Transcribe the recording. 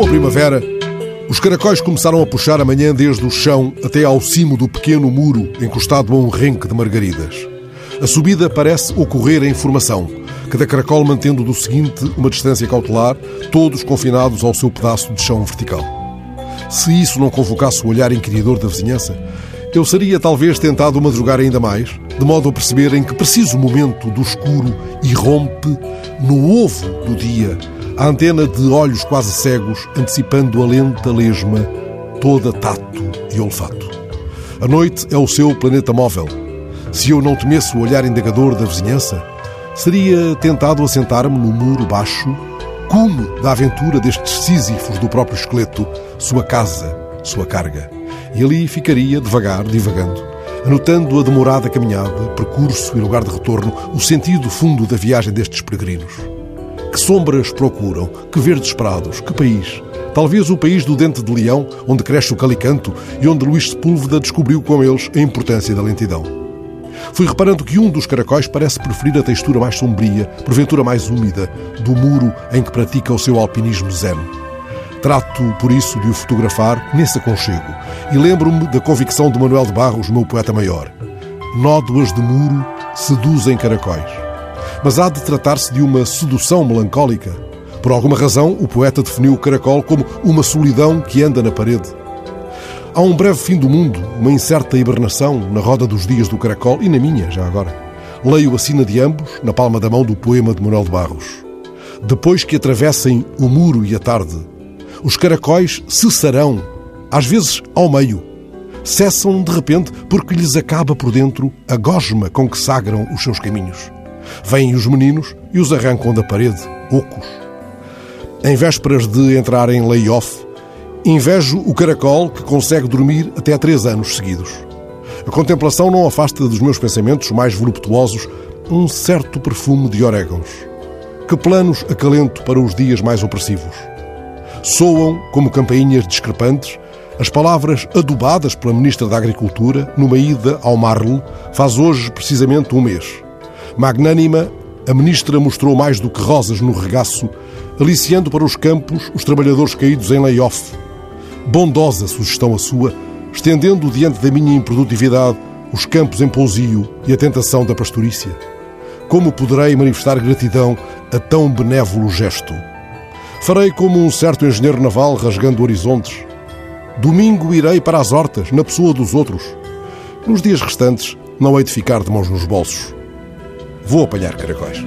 primavera, os caracóis começaram a puxar a manhã desde o chão até ao cimo do pequeno muro encostado a um renque de margaridas. A subida parece ocorrer em formação, cada caracol mantendo do seguinte uma distância cautelar, todos confinados ao seu pedaço de chão vertical. Se isso não convocasse o olhar inquiridor da vizinhança, eu seria talvez tentado madrugar ainda mais, de modo a perceber em que preciso momento do escuro irrompe no ovo do dia a antena de olhos quase cegos, antecipando a lenta lesma, toda tato e olfato. A noite é o seu planeta móvel. Se eu não temesse o olhar indagador da vizinhança, seria tentado a sentar-me no muro baixo, cume da aventura destes sísifos do próprio esqueleto, sua casa, sua carga. E ali ficaria, devagar, divagando, anotando a demorada caminhada, percurso e lugar de retorno, o sentido fundo da viagem destes peregrinos. Que sombras procuram? Que verdes prados? Que país? Talvez o país do dente de leão, onde cresce o calicanto e onde Luís Sepúlveda descobriu com eles a importância da lentidão. Fui reparando que um dos caracóis parece preferir a textura mais sombria, porventura mais úmida, do muro em que pratica o seu alpinismo zen. Trato, por isso, de o fotografar nesse aconchego e lembro-me da convicção de Manuel de Barros, meu poeta maior. Nódoas de muro seduzem caracóis mas há de tratar-se de uma sedução melancólica. Por alguma razão, o poeta definiu o caracol como uma solidão que anda na parede. Há um breve fim do mundo, uma incerta hibernação na roda dos dias do caracol e na minha, já agora. Leio a sina de ambos na palma da mão do poema de Manuel de Barros. Depois que atravessem o muro e a tarde, os caracóis cessarão, às vezes ao meio. Cessam de repente porque lhes acaba por dentro a gosma com que sagram os seus caminhos. Vêm os meninos e os arrancam da parede, ocos. Em vésperas de entrar em lay-off, invejo o caracol que consegue dormir até três anos seguidos. A contemplação não afasta dos meus pensamentos mais voluptuosos um certo perfume de orégãos. Que planos acalento para os dias mais opressivos. Soam, como campainhas discrepantes, as palavras adubadas pela Ministra da Agricultura numa ida ao Marle faz hoje precisamente um mês. Magnânima, a ministra mostrou mais do que rosas no regaço, aliciando para os campos os trabalhadores caídos em layoff. Bondosa sugestão a sua, estendendo diante da minha improdutividade os campos em pousio e a tentação da pastorícia. Como poderei manifestar gratidão a tão benévolo gesto? Farei como um certo engenheiro naval rasgando horizontes. Domingo irei para as hortas, na pessoa dos outros. Nos dias restantes, não hei de ficar de mãos nos bolsos. Vou apanhar caracóis.